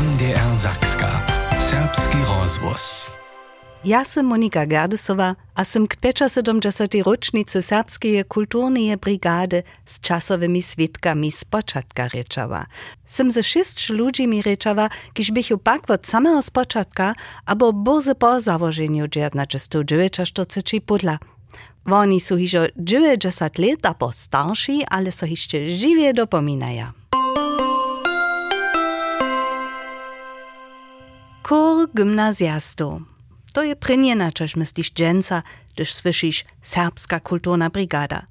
NDR Zakska. Serbski rozvoz. Ja sam Monika Gardesova a sam k 75. rocznicy serbskiej kulturnej brigady z czasowymi świadkami z początka ryczała. Sam ze sześć ludźmi ryczała, kiż bych pak od samego spoczątka, abo bozy po założeniu 1949 podla. Oni są hižo 90 lat abo starsi, ale so jeszcze żywie dopominają. Kur gymnazjastów. To je prynie na czeż myślisz dżęca, gdyż słyszysz serbska kulturna brigada.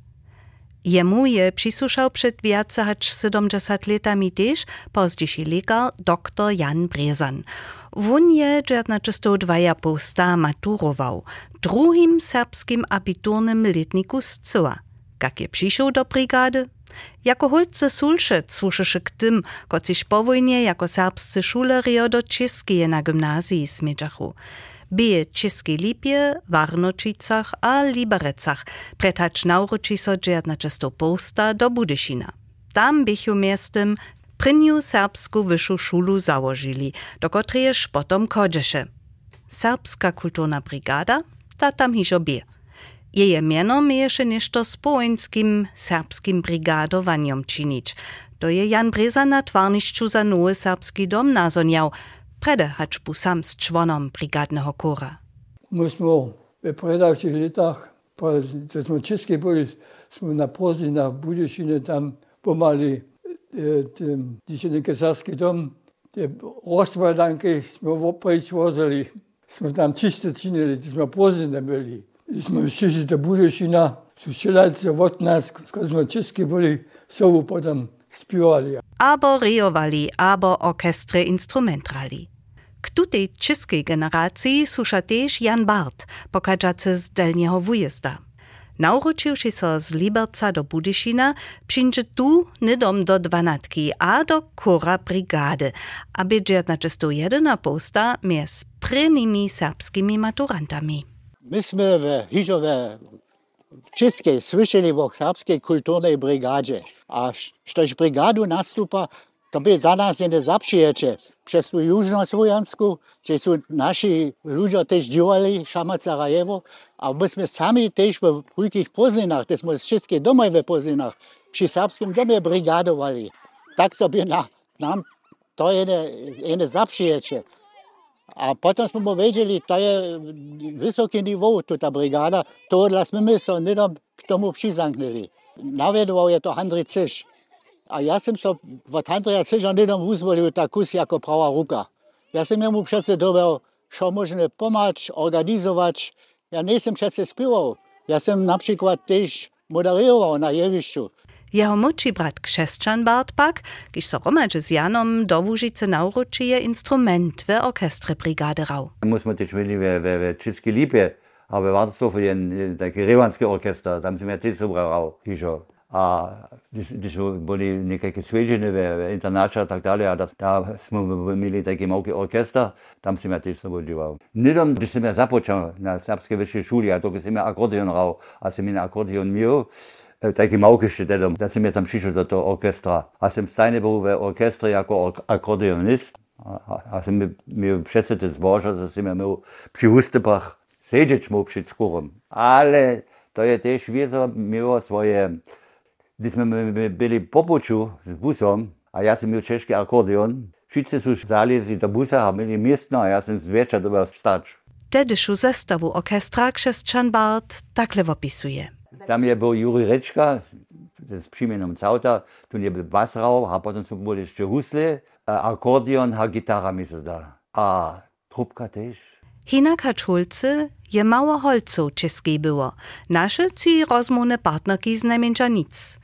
Jemu je przysłuszał przed więcej niż 70 latami też pozdziejszy lekar dr Jan Brezan. Won je 1902 posta maturował, drugim serbskim abiturnym letniku z Cyła. Jak je przyszedł do brigady? Jako holce sulszec słuszyszy k tym, kociś po wojnie jako serbscy szulerio do czeskie na gimnazji smidżachu. Bije Českej Lipie, Warnočicach a Liberecach, pretać nauroči so na često posta do Budyšina. Tam bychu miestem prynju serbsku wyższą szulu założyli, do której potom. Serbska kulturna brigada, ta tam hižo bie. Jeje miano mieješe nešto z połęckim serbskim brigadowaniem czynić. To je Jan Breza na twarniszczu za nowy serbski dom nazoniał, prede haczbu sam z członom brigadnego kora. Myśmy w predawszych latach, to smo czyskie byli, smo na prozinach Budzieszyny tam pomali eh, dzisiejszy kesarski dom, te rozpadanki smo opreć wozili. Smo tam czyste czynili, to smo prozinę byli. I smo šli do Budišina, su šelajce od nas, ko smo česki bili, sovu potom spívali. Abo riovali, abo orkestre instrumentrali. K tutej českej generacji słusza też Jan Bart, pokażacy z delniego wujezda. Nauročiwszy so z Liberca do Budyšina, przyjdzie tu nydom do dwanatki, a do kora brigady, aby na czysto jedyna posta między prynymi serbskimi maturantami. Myśmy w Hiżowe Českej słyszeli o serbskiej kulturnej brygadzie, a sztoś brigadu nastupa, to by za nas nie zaprzyjecie. Przez tu jużnosłowiansku, gdzie są nasi ludzie też działali, Szama Sarajewo, a myśmy sami też w wielkich poznaniach, to są wszystkie domy w poznaniach, przy serbskim domie brygadowali. Tak sobie na, nam to nie, nie zaprzyjecie. A potom smo vedeli, da je visoki nivo ta brigada, to da smo mi se nedom k tomu prizanknili. Navedoval je to Andrej Ciš. A já sem se od Andreja Ciža nedom uzvolil tako si jako prava ruka. Já sem njemu přece dobil, šo možne pomáč, organizovač. Ja nisem přece spival, Já sem napríklad tež moderoval na jevišču. Jehomoči brat kšesčan Bartbak, kiš so romače z Janom dovužice nauročije instrument v orkestre brigade rau. Musimo tež meni ve, ve, ve česki lipje, a ve Varnslofu je také revanské orkestra, tam si ja tež sobra rau kišo. A když, když byly nějaké cvičení ve, internača a tak dále, a das, da jsme měli také malý orkestr, tam jsem já tež sobou dělal. Nedom, když jsem já započal na srbské vyšší šuli, a to jsem já akordeon rau, a jsem jen akordeon měl, takie małkište dedom, da sam ja tam přišel do toho orkestra. A sam stajne był w orkestrze jako akordionist. A, a sam mi, mi przesety zboża, że sam ja miał przy ustępach siedzieć mu przed skórą. Ale to je też wiedza miało swoje... Gdy my byli po poczu z busem, a ja sam miał czeszki akordeon, wszyscy są zalezli do busa, a mieli miestno, a ja sam z wiecza dobiał stać. Tedyszą zestawu orkestra Krzeszczan Bart takle opisuje. Tam je był Juri Rečka, z příjmenom Cauta, tu je byl basrau, a potom jsou byli ještě husle, akordeon a gitara mi se zdá. A trubka też. Hinak Haczulce je mało holców czeskiej było. Nasze ci rozmowne partnerki z najmniejsza nic.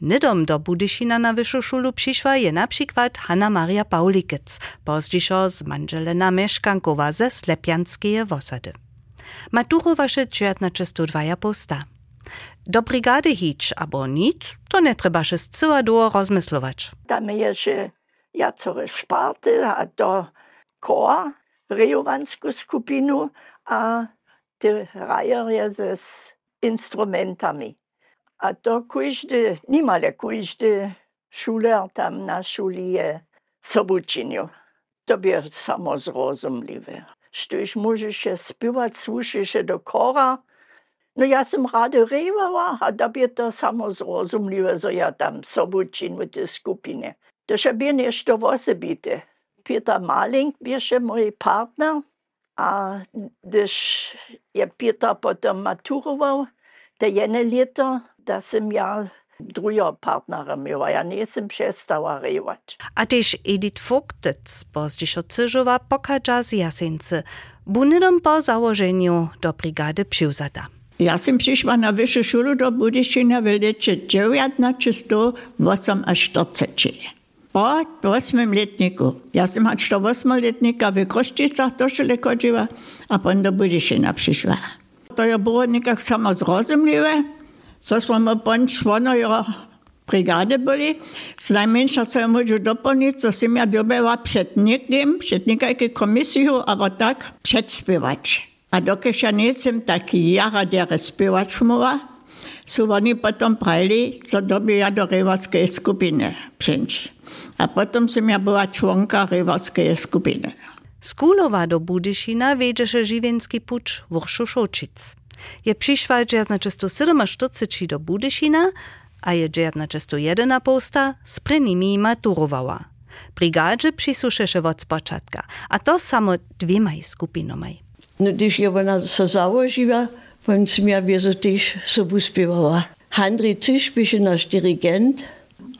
Nidom do Budyšina na wyższą szulu przyszła je na przykład Hanna Maria Paulikic, pozdzieszo z Manżelena Mieszkankowa ze Slepianskie Wosady. Maturowaše 1902 posta. Do brigady hić abo nic, to nie trzeba się długo rozmyslować. Tam jeszcze jacore szparty, a to koła, rejowanską skupinu, a te rajerje z instrumentami. A to każdy, niemal każdy szuler tam na szuli je to by samozrozumliwe. Štož môžeš spívať, slušíš do kora. No ja som rada revala a da by to samozrozumliwe, że ja tam sobu činu w tej skupine. To še by nešto osobite. Peter Maling bieše mój partner, a gdyż je Peter potem maturował, te jedne lito, da som ja druga partnera miała, ja nisam przestała rewać. A też Edith Vogtec, pozdziś od Cyżowa, pokaża z Jasyncy, bunydom po założeniu do brigady przyłzada. Ja sam przyszła na wyższą szkołę do lecie 1908 aż 40. Po 8 letniku. Ja sam had 8 letnika w Kroszczycach do szkoły chodziła, a potem do Budyszczyna przyszła. To ja było nikak samo zrozumiałe, co smo potem członojo brigady byli. Z najmniejsza co ja mogę dopełnić, co sam ja dobyła przed nikim, przed nikajką komisją, ale tak przedśpiewać. A dokud já nejsem taky jara, které zpěvačmova, jsou oni potom prajli, co doby já do rivacké skupiny přinč. A potom jsem já byla členka rivacké skupiny. Z do Budyšina věděše živěnský puč v Uršušočic. Je přišla 47 do Budyšina a je 1901 posta s prvními maturovala. Brigádzie přisušeše od spočatka, a to samo dvěma skupinami. No, když je ona se založila, on si mě vězu týž sobu zpívala. Handry Ciš byl náš dirigent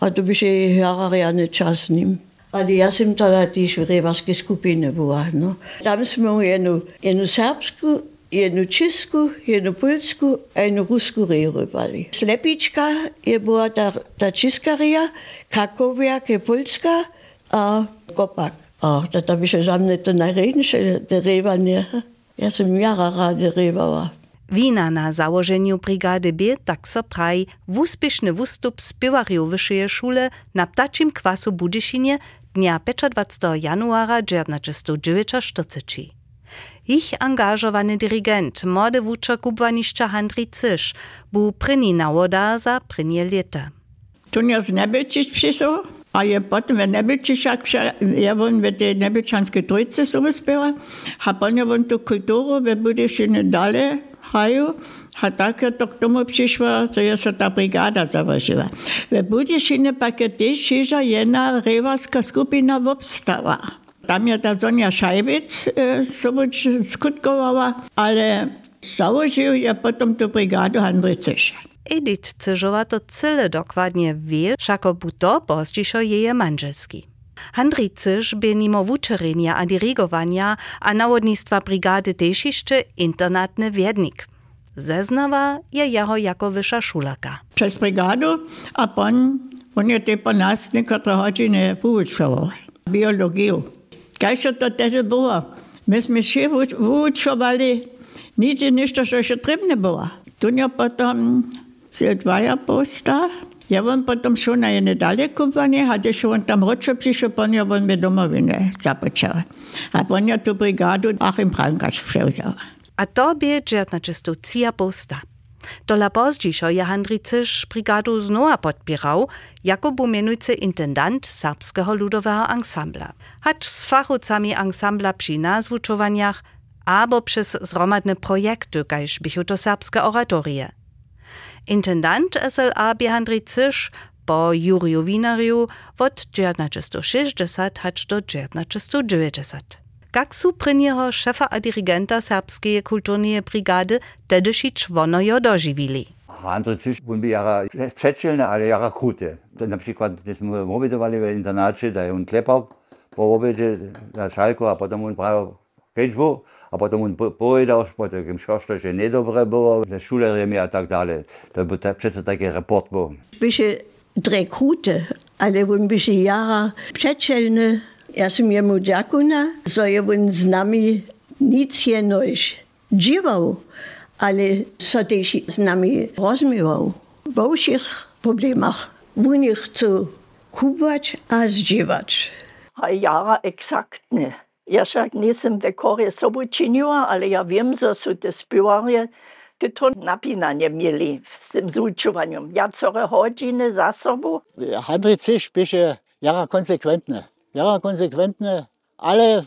a to bych jej hrála reálně čas ním. Ale já jsem teda týž v rejvarské skupině byla. No. Tam jsme mu jednu, jednu serbskou jednu česku, jednu polsku a jednu rusku rejrovali. Slepička je byla ta, ta česká reja, Krakowiak je polská a Kopak. A to tam je za mne to najreden, že rejvanje. Ja sam jara rady rewała. Wina na założeniu brigady B tak so praj wuspieszny wustup spiewarju wyższej szule na ptaczym kwasu Budyszynie dnia 25 januara 1949. Ich angażowany dirigent, młody wuczek kubwaniszcza Handry Cysz, był pryni nawoda za prynie lata. Tu nie z Nebelczyć przyszło, je potem v Nebelčišak, ja on v tej Nebelčanske trojce so uspela, a pa je on to kulturo v Budešine dale, haju, a takrat to k tomu prišla, to je se ta brigada založila. V Budešine pa je tež šiža jedna revarska skupina obstala. Tam je ta Zonja Šajbec eh, soboč skutkovala, ale založil je potem to brigado Andrej Cešek. Edith Cyżowa to cyle dokładnie wie, szako buto pozdziszo jeje manżelski. Handry Cyż by nimo wuczerenia a dirigowania a nawodnictwa brigady też internatny wiednik. Zeznawa je jeho jako wyższa szulaka. Przez brigadu, a pan, on je te po nas niektóre godziny poučoval. Biologiu. Kaj to tedy było? Myśmy się poučovali, nic ništa, što še trebne było. Tu je potom dvaja posta, ja on potom šel na jedne dalje kupovanje, a když on tam ročo přišel, pon je on mi domovine započal. A pon je tu brigadu Achim Prankač převzal. A to bie dżernaczestu cija posta. Dola pozdzišo je Handry Cysz brigadu znowa podpierał, jako był mianujcy intendant serbskiego ludowego ansambla. Hacz z fachowcami ansambla przy nazwuczowaniach, albo przez zromadne projekty, kajż bychu to serbskie oratorie. Intendant SLA Behandrit Zisch, po Juriju Vinariju od 1960 do 1990. Kak su prinjeho šefa a dirigenta Serbskeje kulturnije brigade Dedešić Vonojo doživili? Andrzej on bi jara przeczylne, ale jara krute. Na przykład, gdyśmy w obiedzie w internacie, da je on klepał po obiedzie na szalku, a potem on prawie kędźbu, a potem on powiedział, bo to im szkoszto, że niedobre było, ze szulerami a tak dalej. To był ta, przecież taki report był. Byše dre krute, ale on byše jara przedzielny, ja sam jemu dziakuna, że je on z nami nic jenoś dziwał, ale so też z nami rozmiewał w wszystkich problemach. Oni chcą kupować a zdziewać. A jara eksaktne. Ja však nisem v korje sobu činila, ale ja viem, že sú te spievarje, ty to napínanie mieli s tým zúčovaním. Viacore hodiny za sobu. Handry Cisz byše jara konsekwentne. Jara konsekwentne ale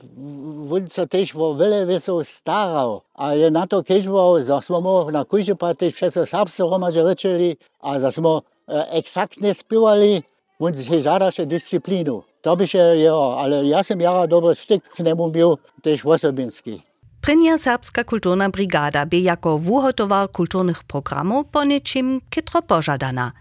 sa też o wiele wieców starał. A je na to keďoval, za smo na kujže też všetko serbsce hromadže rečeli a za smo exaktne spievali, on si žadaše disciplínu. To by się jeho, ale ja som jara dobry styk k nemu był, też osobinski. Prynja serbska kulturna brigada by jako wuhotowar kulturnych programów po niczym kitro pożadana,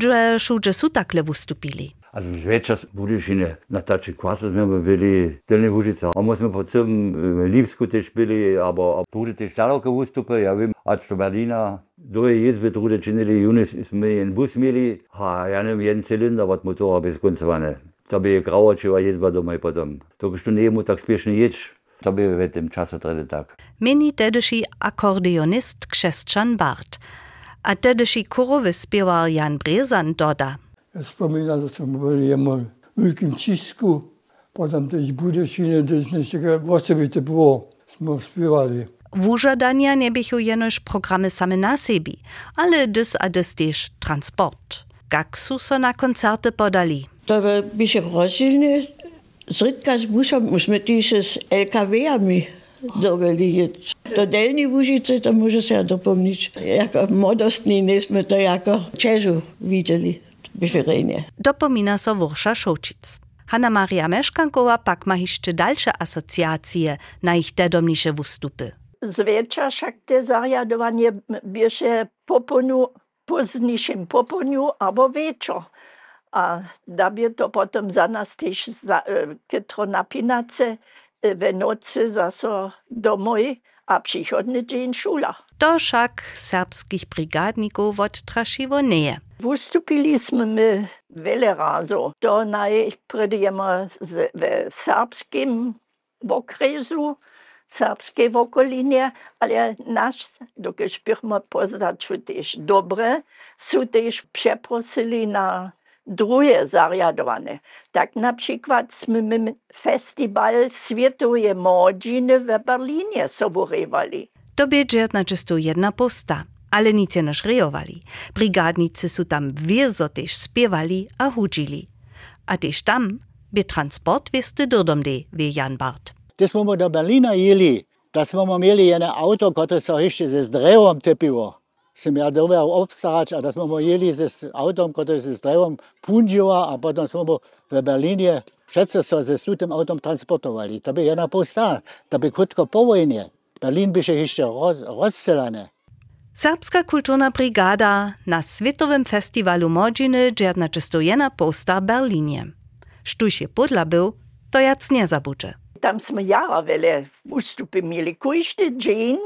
że szudże su takle wystupili. Also Schweizer Budischine, na taczy kwasy my byli tylne Budice. A myśmy po całym Lipsku też byli, aber Budy też daleko wystupy, ja wiem, do Berlina. Doje jest by trude czynili, Junis jsme jen bus mieli, a ja nie wiem, jeden cylinder, was motora bez końcowane. to bi je kravo, če jezba doma i potom. Toko što njemu tak spješni jeć, to bi v tem času trede tak. Meni tedeši akordeonist Kšestčan Bart. A tedeši korovi spjevar Jan Brezan doda. Spominali smo v Velikim Čisku, potem tež Budešine, tež nečega, osobite bilo, smo spjevali. Wużadania nie bichu jenoż programy same na sebi, ale dys a dys transport. Gaksu so na koncerty podali. Da bin ich in Rossini, zritkas busom, smo tiše s LKV-ami dobili jeti. Dodeljni vužice, da može se dopomnič. Jako modostni nismo to jako čežu videli, bi še renje. Dopomina so Vorša Šočic. Hanna Maria Meškankova pak ma hišče daljše asociacije na ich tedomniše vstupy. Zvečer však te zajadovanje bi še poponu, poznejšem poponu, abo večer. da bi to potom za nas tež za, e, ketro napinace e, venoce za so domoj, a přichodne džin šula. To však serbskih brigadnikov od Trašivo neje. Vstupili smo mi vele razo. To naj predijemo v srpskim okrezu, srpske okolinje, ali naš, dokaj špirmo pozdraču tež dobre, so tež preprosili na drugie zariadowane. Tak na przykład jsme festiwal Światowej Młodziny w Berlinie soborywali. To na czysto jedna posta, ale nic nie szrejowali. Brigadnicy su tam wiezo też śpiewali a hudzili. A też tam by transport wiesty dodom de, wie Jan Bart. Gdy smo do Berlina jeli, da smo mieli jedno auto, które so drewem typiło. Sem ja dobre obstarać, a da smo jeli ze autom, które ze drewem pundziła, a potem smo w Berlinie všetko so ze tym autom transportowali. To by jedna posta, to by krótko po wojnie. Berlin by się jeszcze roz, rozcelane. Serbska kulturna brigada na Światowym Festiwalu czysto jedna posta Berlinie. Sztuś je podla był, to jac nie zabudże. Tam jsme jara wiele wystupy mieli. Każdy dzień,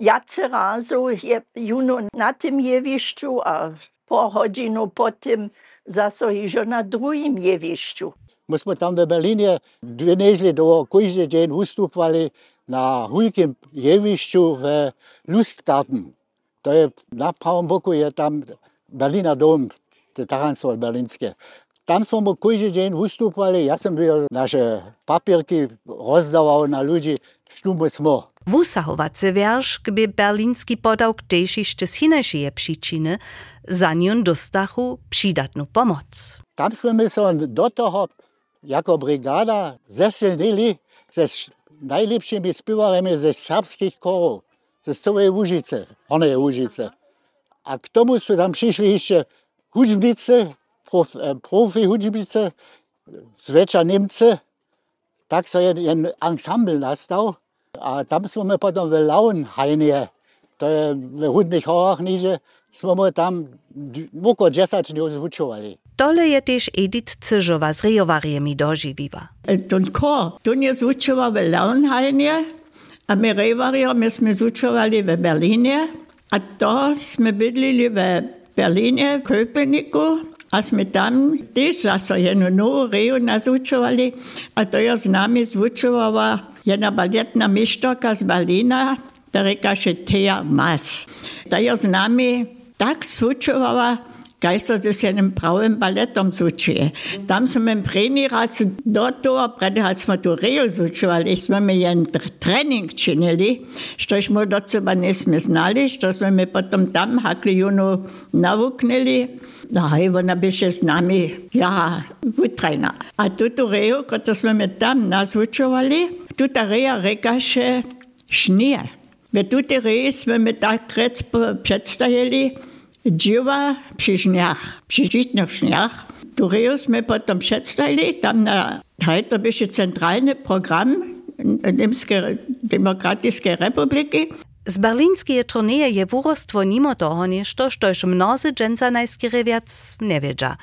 ja razu je Juno na tem jevišču, a po hodinu potem zaso i že na drugim jevišču. Mi smo tam v Berlinu dve nežli do kojži dan ustupali na hujkim jevišču v Lustgarten. To je na pravom boku je tam Berliner dom, te taranstvo berlinske. Tam smo kojži dan ustupali, jaz sem bil naše papirki rozdavao na ljudi, štumo smo. Wusahowacy wiersz, gdy berliński podał gdzieś jeszcze hinejszej příčiny, za nią dostachu przydatną pomoc. Tam jsme se do toho jako brigáda zesilnili se najlepšími zpěvaremi ze srbských korů, ze celé Užice, oné Užice. A k tomu jsou tam přišli ještě hudžbice, prof, e, profi hudžbice, zväčša Němce, tak se jen, jen ensemble nastal. A tam smo me pa v Launhajnije, to je v Hudnih horah niže, smo mu tam oko 10 dni ozvučovali. Tole je tež Edith Cyžova z rejovarjemi doživiva. Äh, Tunko, tu je zvučova v Launhajnije, a mi rejovarjo mi smo zvučovali v Berlinje, a ah, to smo bili v Berlinje, Köpeniku, a jsme tam też zase jednu novou reju nazvučovali, a to je s nami zvučovala jedna baletna mištorka z Berlína, ta reka się Thea Mas. Ta je z nami tak zvučovala, geisterte se en pravem baletom sučuje. Tam so me prenirac do toga, predhat smo tu rejo sučevali, smo mi en trening činili, što smo do seba nismo znali, što smo mi potem tam hakli juno navuknili. Da, habe ich ein bisschen nami, ja, utrajna. dass wir mit dem smo mi tut der tu ta Schnee. Wenn du die V tu te reji smo mi takrat predstavili, Dziwa przy żniach, przy żitnych żniach. Którego my potem przedstawili, tam na, to był centralny program Niemskiej Demokratycznej Republiki. Z berlínskie turnieje je wurostwo nimo toho ništo, štož mnozy dženca najskýre viac nevedža.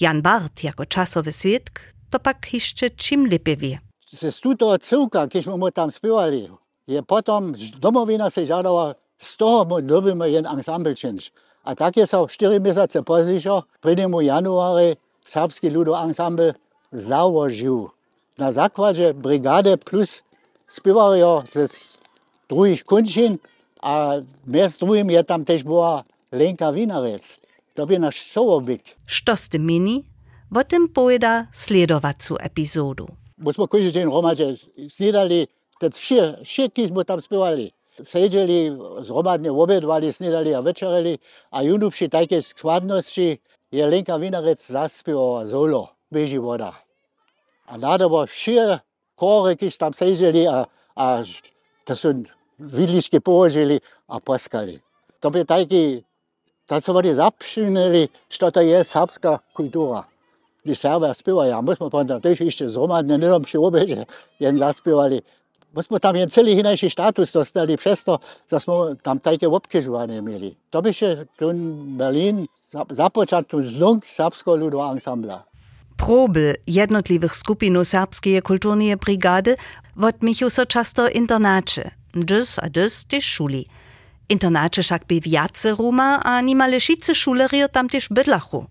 Jan Bart jako časový svědk to pak ještě čím lepiej wie. Ze stuto cyłka, když mu tam spiewali, je potom domovina se žadala, z toho dobíme jen ensemble činč. A tak je sa 4 mesiace pozíšo, 1. januári Srbský ľudoensemble założył. Na zakładzie brigady plus spiewario z druhých končin a między drugim je tam też była Lenka Winarec. To by nasz sołobik. Što ste mini? O tym pojeda sledowacą epizodu. Myśmy każdy dzień romadzie snidali, te wszystkie smo tam spiewali seđeli, zromadne obedvali, snidali a večerali, a junuši tajke skladnosti je Lenka Vinarec zaspjevala zolo, beži voda. A nadamo šir kore, ki su tam seđeli, a, a da su vidliške položili, a poskali. To bi tajki, da su oni zapšinili, što to je srpska kultura. Ti Serbe spivaju, a mi smo pa tam tež išče zromadne, nedom še obeže, jen zaspivali, myśmy tam celý inajší status dostali przez to, że sme tam takie obkežovanie mieli. To by się tu Berlin započal tu zlunk serbského ľudového ansambla. Proby jednotliwych skupinów serbskiej kulturnej brigady odmichu so często internacze, dys a dys też szuli. Internacze však by viace ruma a nimale šice šulerio tam też bydlachu.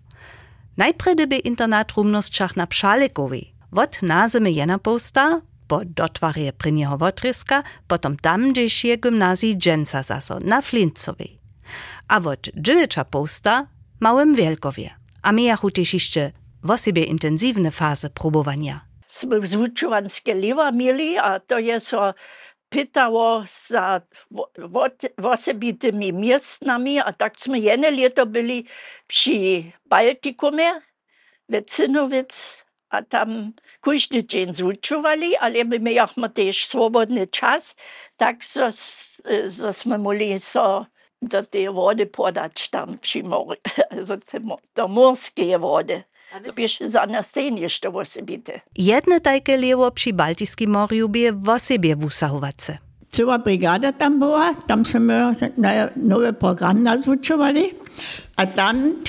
Najpredy by internat rumnosťach na Pšalikovi. Wot nazemy jena posta, po dotwarje prynieho wotryska, potom tam, gdzieś je gimnazji dżęca zaso, na Flintcowej. A wot dżywicza posta małym Wielkowie. A mijachu też jeszcze w intensywne fazy próbowania. Sme wzwuczowanskie liwa mieli, a to jest so pytało za osobitymi miastami, a tak sme jedne lito byli przy Baltikumie, Wecynowic, a tam każdy dzień zuczowali, ale my mieliśmy też swobodny czas, tak żeśmy mogli so do tej wody podać tam przy morzu, do morskiej wody. To biež za nas jeszcze osobite. Jedne takie lewo przy Baltijskim morju by w sobie wusahowace. Cała brigada tam była, tam jsme nowy program nazvučovali a tam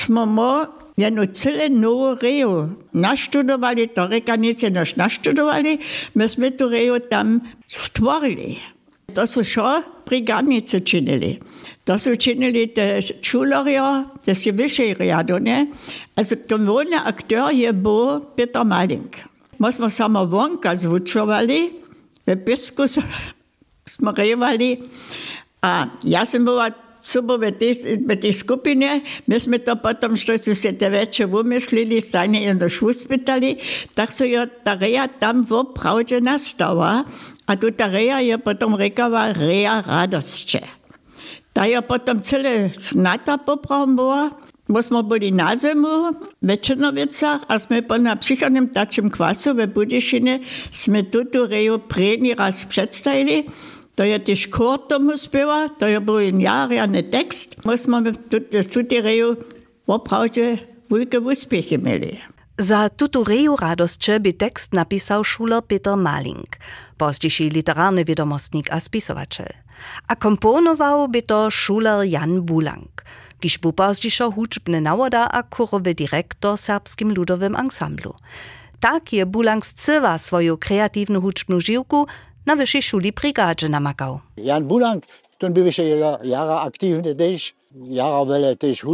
Ja, no cele novo rejo naštudovali, to rekanice naš naštudovali, mi smo to rejo tam stvorili. To so še brigadnice činili. To so činili te šularja, te si više rjadone. Also, domovni akter je bo Peter Malink. Mi smo samo vonka zvučovali, v pesku smo revali. A jaz sem bila super, v te, v te skupine, mi smo to potem, što su se te veče umislili, stanje in do šuspitali, tak so jo tareja tam v da, nastala, a tu tareja je potem rekava reja radostče. Ta je potem cele snata popravila, bo smo bili na zimu v Črnovicah, a smo pa na psihanem tačem kvasu v Budišine, smo tu tu rejo prednji raz predstavili, da je težko muss speva, da je bil in Jahre ne tekst, smo wo tudi rejo, opravče velike uspehe imeli. Za tutoreju radostče bi tekst napisał szuler Peter Maling, pozdziejszy literarny wiadomostnik a spisowaciel. A komponował by to szuler Jan Bulang, kiż był pozdziejszo huczbny nałoda a kurowy dyrektor serbskim ludowym ansamblu. Tak je Bulang zcywa swoją kreatywną huczbną żyłku – na wyższej szuli brigadzie namakał. Jan Bulang, ten był jeszcze jara aktywny też, jara wiele też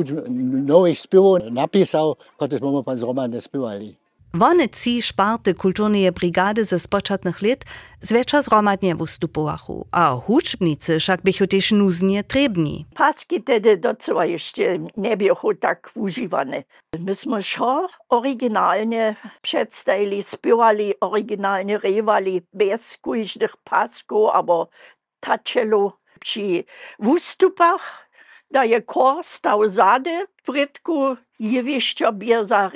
nowych śpiewów napisał, które mamy pan z Romanem śpiewali. Wone ci szparte kulturneje brigady ze spočatnych lat zwecza zromadnie wystupowachu, a huczbnicy však bychu też nuznie trebni. Paski tedy docela jeszcze nie były tak używane. Myśmy šo oryginalnie przedstawili, śpiewali oryginalnie, rewali bez każdych pasków albo taczelu. Przy wystupach daje kor stał zady, w rytku jewieszczo bierza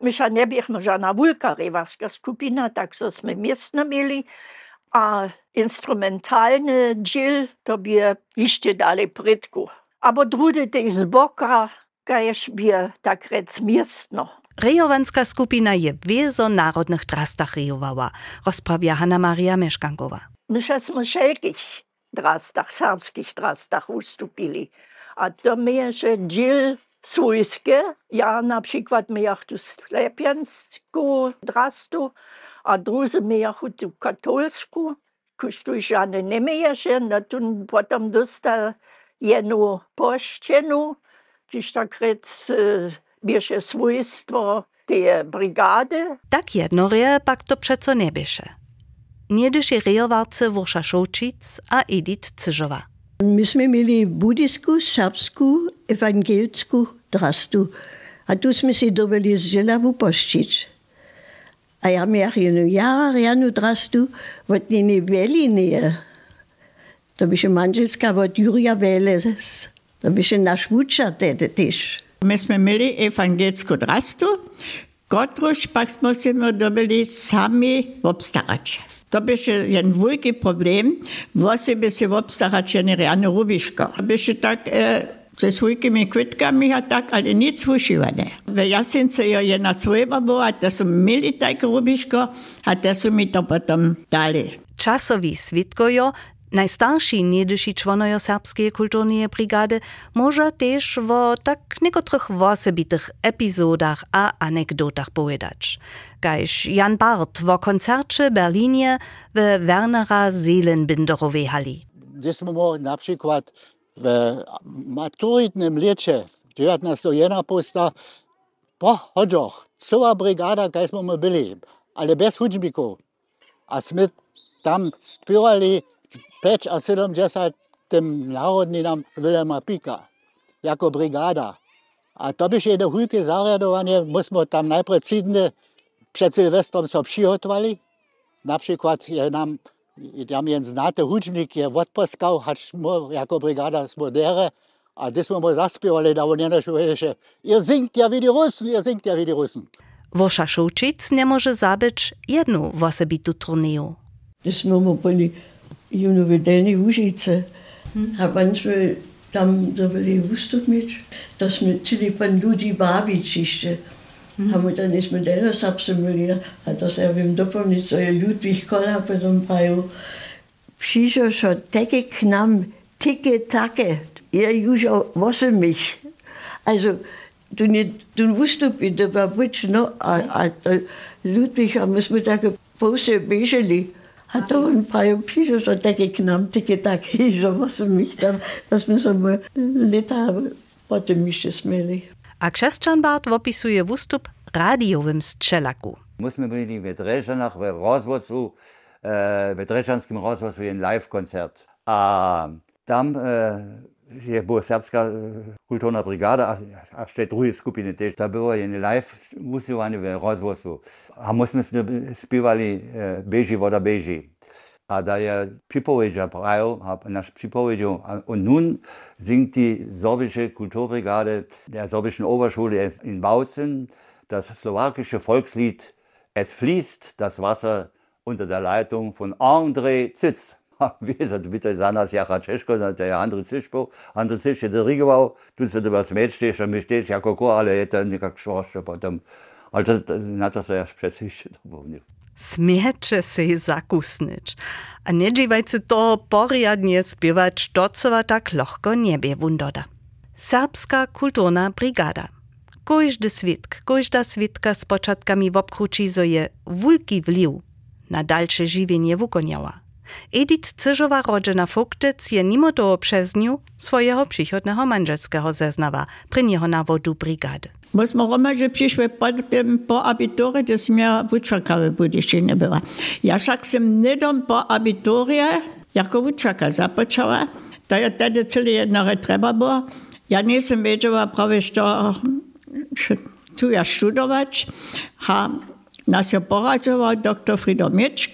Миша не бих можа на вулка ревашка скупина, так што сме местно мели, а инструменталне джил, то би иште дали предку. Або друдите из бока, каеш би так рец местно. Rejovanska skupina je wielzo narodnych drastach rejowała, rozprawia Hanna Maria Mieszkankowa. Mysza smo wszelkich drastach, serbskich drastach ustupili. A to mnie, że dżil swójskie. Ja na przykład miałam tu sklepianską drastu, a drudzy miałam tu katolską. Kuż ja nie miałam, no to potem dostał jedną poszczenu, gdyż tak rec bierze swójstwo tej brigady. Tak jednorie pak to przeco nie bierze. Niedyszy rejowarce Wursza Szołcic a Edith Cyżowa. Myśmy mieli budisku, szapsku, ewangielsku drastu. A tuśmy się dobyli z Zielawu pościć. A ja miałem ja, ja drastu, od nie weli nie. To by się manżelska od Juria Weles. To by się nasz wucza wtedy też. Myśmy mieli ewangielsku drastu, Gotrusz pak smo se dobili sami obstarać. To bi še en veliki problem, vse bi se v obstah generalno rubiško. To bi še tak, eh, ze svojimi kvitkami a tak, ali nič slušivane. V Jasincu jo je na svojima bila, da so imeli tako rubiško, a te so mi to potem dali. Časovi svitkojo, najstarší niedyši čłonojo serbskiej kulturnej brigady, może też o tak niekotrych osobitych epizodach a anegdotach powiedzieć. Gajż Jan Bart w koncercie Berlinie w Wernera Seelenbinderowej hali. Gdzie smo na przykład w maturitnym lecie 1901 posta po hodżoch cała brigada, kaj smo byli, ale bez hudźbików. A my tam śpiewali Peč a 70 národninám Vilema Píka, jako brigáda. A to byš jedno hůjké zariadovanie, my jsme tam najprve cídne před Silvestrom se přihotovali. Například je nám tam jen znáte hudžník je odprskal, hač jako brigáda jsme dere. A když jsme mu zaspívali, da on jenom že je zinkt, já vidí Rusn, je zinkt, já vidí Rusn. Voša Šoučic nemůže zabeč jednu vosebitu turniju. Když jsme mu byli junovedeni Užice. A mm. manchmal tam ich ustok mit, da smo celi pa ljudi babič išče. Mm. A mu da nismo delo sapsemili, a to se javim dopolnico je Ludvig Kola, pa tam pa je přišel šo teke k nám, tike take, je už vose mich. Also, du nicht, du wusstest bitte, aber wutsch, no, a, a, Ludwig, a, muss mir da gepostet, bescheli. Mm a to on pišu sa také k nám, také také, že som my tam, a sme sa leta potom ešte smeli. A Krzeszczan Radio im výstup rádiovým zčelaku. Musíme byli v Drežanach, v rozvodcu, äh, v Drežanském rozvodcu je live-koncert. A tam äh, je była serbska e, kulturna brigada, a, a jeszcze drugie skupiny też. To było live muzywanie w Rozwocu. A myśmy śpiewali Beži voda Beži. A da je připověděl Brajl, naš připověděl, und nun singt die sorbische Kulturbrigade der sorbischen Oberschule in Bautzen das slowakische Volkslied Es fließt das Wasser unter der Leitung von André Zitz. Wie gesagt, bitte za nas jaha Češko, znate, je Andrej Ciš bil, Andrej Ciš je dirigoval, tu se dobro smečteš, mišteš, ja kako, ali je to nekak švošče potem. Ali to, na to se jaz predsvišče dopomnil. Smieče se i zakusnič. A neđivajci to poriadnje spjevač Tocova tak lohko njebje vundoda. Serbska kulturna brigada. Kojždy svitk, kojžda svitka s počatkami v obkruči, zo je vulki vliv na daljše življenje vukonjava. Edith Cyżowa rodzina Fuktec je mimo toho przez nią swojego przychodnego manżelskiego zeznawa, prynieho na wodu brigady. Myśmy romaže přišli po tym po abiturie, to jsem já učaka v Budyšině byla. Já však jsem nedom po abiturie jako učaka započala, to je tedy celý jedno třeba bylo. Já nejsem věděla právě, že tu já studovat. A nás je poradzoval doktor Frido Mičk.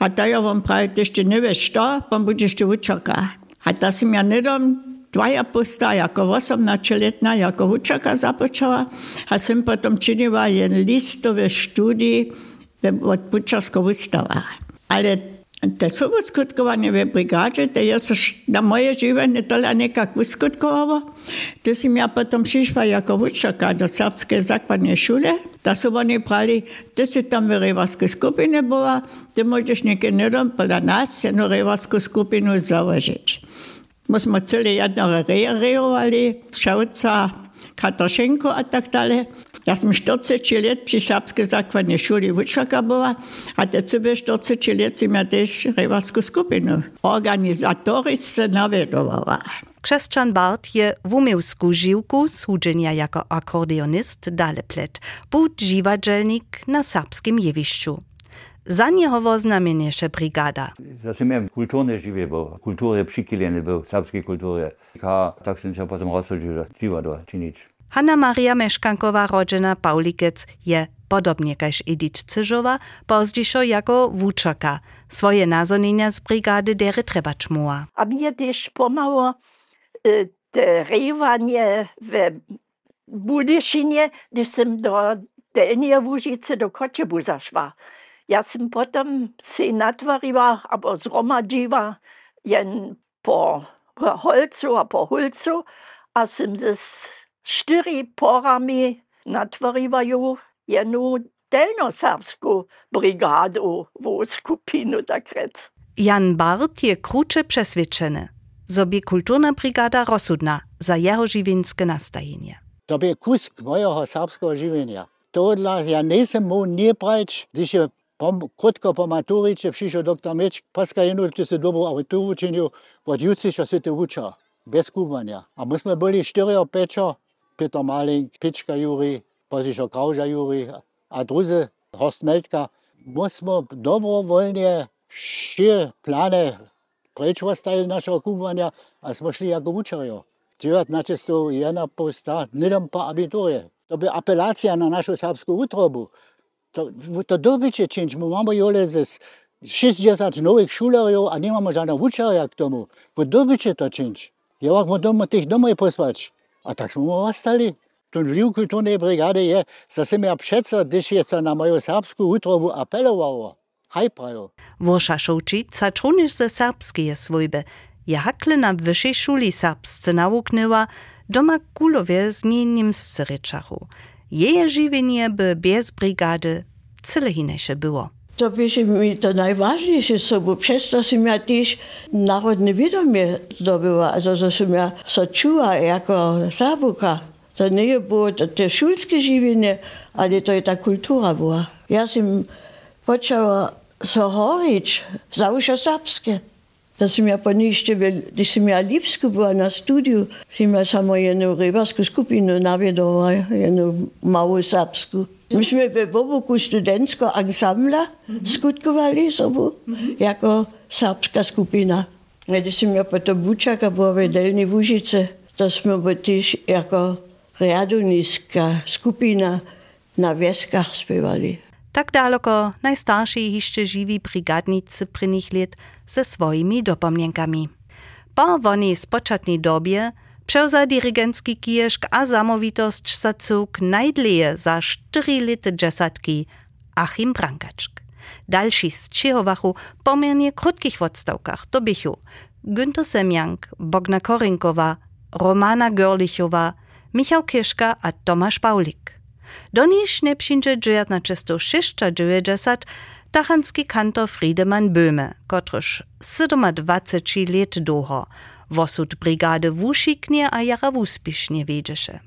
A to je on právě, když ty nevíš to, on budeš tu učaka. A jsem já nedom dvaja pusta jako 18-letná jako učaka započala a jsem potom činila jen listové studii od Bučarského ústava. Ale te su uskutkovanje brigađe, te ja sam na moje življenje tola nekako uskutkovalo. Te sam ja potom šišla jako učaka do Srpske zakladne šule, da su oni prali, te si tam v revarske skupine bila, te možeš nekaj nedom pola nas eno revarsko skupinu založiti. Mi smo cele jedno rejevali, Šavca, Katašenko a tak dalje. Ja som 40 let pri Srbskej základnej šuli učaka bola a teď sebe 40 let som ja tiež rejvarskú skupinu organizatorice navedovala. Krzeszczan Bart je w umiejsku żyłku słudzenia jako akordionist dalej plet, był dziwadzelnik na serbskim jewiszczu. Za niego woznamieniesze brigada. Zase miałem kulturne żywie, bo kultury przykileny był, serbskiej kultury. A tak jsem się potem rozsądził, dziwa do czynić. Hanna Maria Meszkankowa rodzina Paulikec je podobnie kaž Edith Cyżowa, pozdzišo jako wuczaka. Swoje nazonienia z brigady dere treba čmua. A mnie też pomogło y, te rywanie w Budyszynie, gdyż do Delnie Łużycy do Kociebuza szła. Ja jsem potom si natvariła, albo zromadziła jen po holcu a po hulcu, a jsem ze štiri porami natvorivajo eno delnosavsko brigado v skupino takrat. Jan Bart je kruče przesvedčene, zobi kulturna brigada rozsudna za jeho živinske nastajenje. To je kusk mojega srpskega življenja. To dla, ja nisem mu ni preč, když je pom, kratko po maturi, če prišel doktor Meč, paska eno, če se dobro avtor učinil, od jutri, če se te uča, brez kubanja. A mi smo bili 4-5 Peter Maling, Pička Juri, později Krauža Juri a Horst Meldka. Musimy dobrowolnie šie plany preč ostali našeho kupovania a sme šli jako učerio. 19. jedna posta, nedom po abiturie. To by apelácia na našu serbskú útrobu. To, to dobycie činč, my máme jole ze 60 nových šulerov a nemáme žiadne učeria k tomu. V dobycie to činč. Ja vám doma tých domov poslať. A tako smo ostali. Ten vliv, ki to ne brigade je, za se mi obšeca, když je se na mojo srpsko utrobu apelovalo. Haj prajo. Voša Šovčica čuniš ze srpskije svojbe. Je hakle na vyššej šuli srpsce nauknila, doma kulowie z nim z Ryczachu. Jej żywienie by bez brigady cyle inaczej było. To mi to najważniejsze sobą, przez to som ja też narodne wiadomie zdobyła, also że som ja so czuła jako Serbuka. To nie było to te szulskie żywienie, ale to je ta kultura była. Ja som počala so horić, zawsze serbskie. To som ja po nište, gdy som ja Lipsku była na studiu, som ja samo jedną rybarską skupinu nawiedowała, jedną małą serbską. My jsme ve Bobuku študentského ansambla skutkovali z jako sábská skupina. Když jsem měl potom Bučaka, byla vedelní v Užice, to jsme byli jako riadunická skupina na věskách zpívali. Tak daleko. Najstarší ještě živí brigádníci prvních let se svojimi dopomněnkami. Po oni z početní době przewza dirigencki kijeszk a zamowitość sacuk za 4 lety Achim Brankaczk. Dalsi z Ciechowachu pomiernie krótkich odstawkach to bychu Günther Semjank, Bogna Korinkowa, Romana Görlichowa, Michał Kieszka a Tomasz Paulik. Do nich nie przyjdzie 1996 tachanski kantor Friedemann Böhme, kotryż 27 let doho, Wosud brigade wušiknie a jara wuspišnie vedžeše.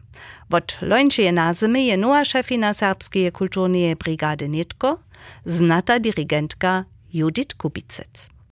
Vod lojnčeje nazime je noa šefina serbskeje kulturnije brigade Netko, znata dirigentka Judith Kubicec.